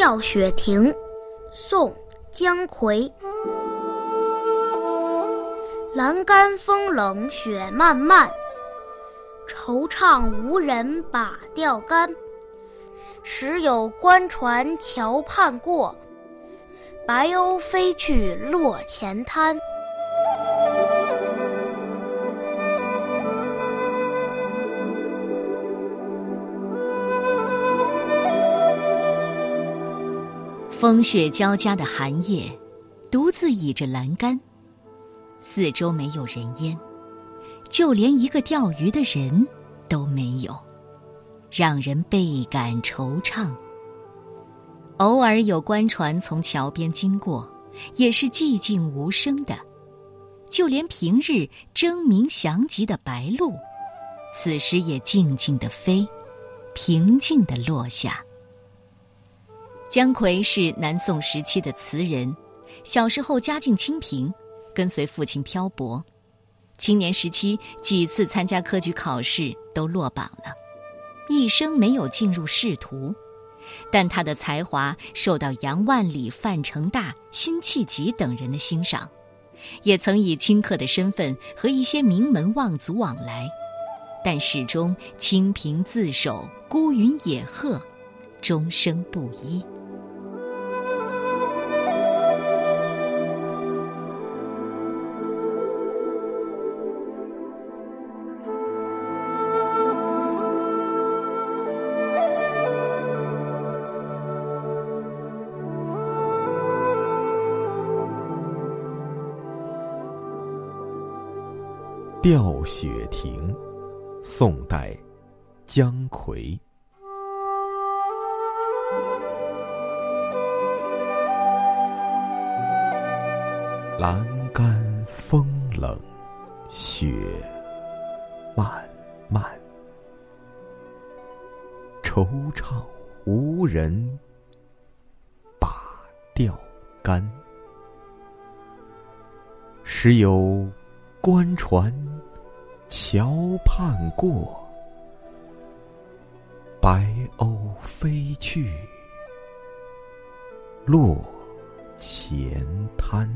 吊雪亭，宋·姜夔。栏杆风冷雪漫漫，惆怅无人把钓竿。时有官船桥畔过，白鸥飞去落前滩。风雪交加的寒夜，独自倚着栏杆，四周没有人烟，就连一个钓鱼的人都没有，让人倍感惆怅。偶尔有官船从桥边经过，也是寂静无声的，就连平日争鸣翔集的白鹭，此时也静静的飞，平静的落下。姜夔是南宋时期的词人，小时候家境清贫，跟随父亲漂泊。青年时期几次参加科举考试都落榜了，一生没有进入仕途。但他的才华受到杨万里、范成大、辛弃疾等人的欣赏，也曾以清客的身份和一些名门望族往来，但始终清贫自守，孤云野鹤，终生不依。吊雪亭，宋代，姜夔。栏杆风冷，雪漫漫，惆怅无人把钓竿。时有官船桥畔过，白鸥飞去落前滩。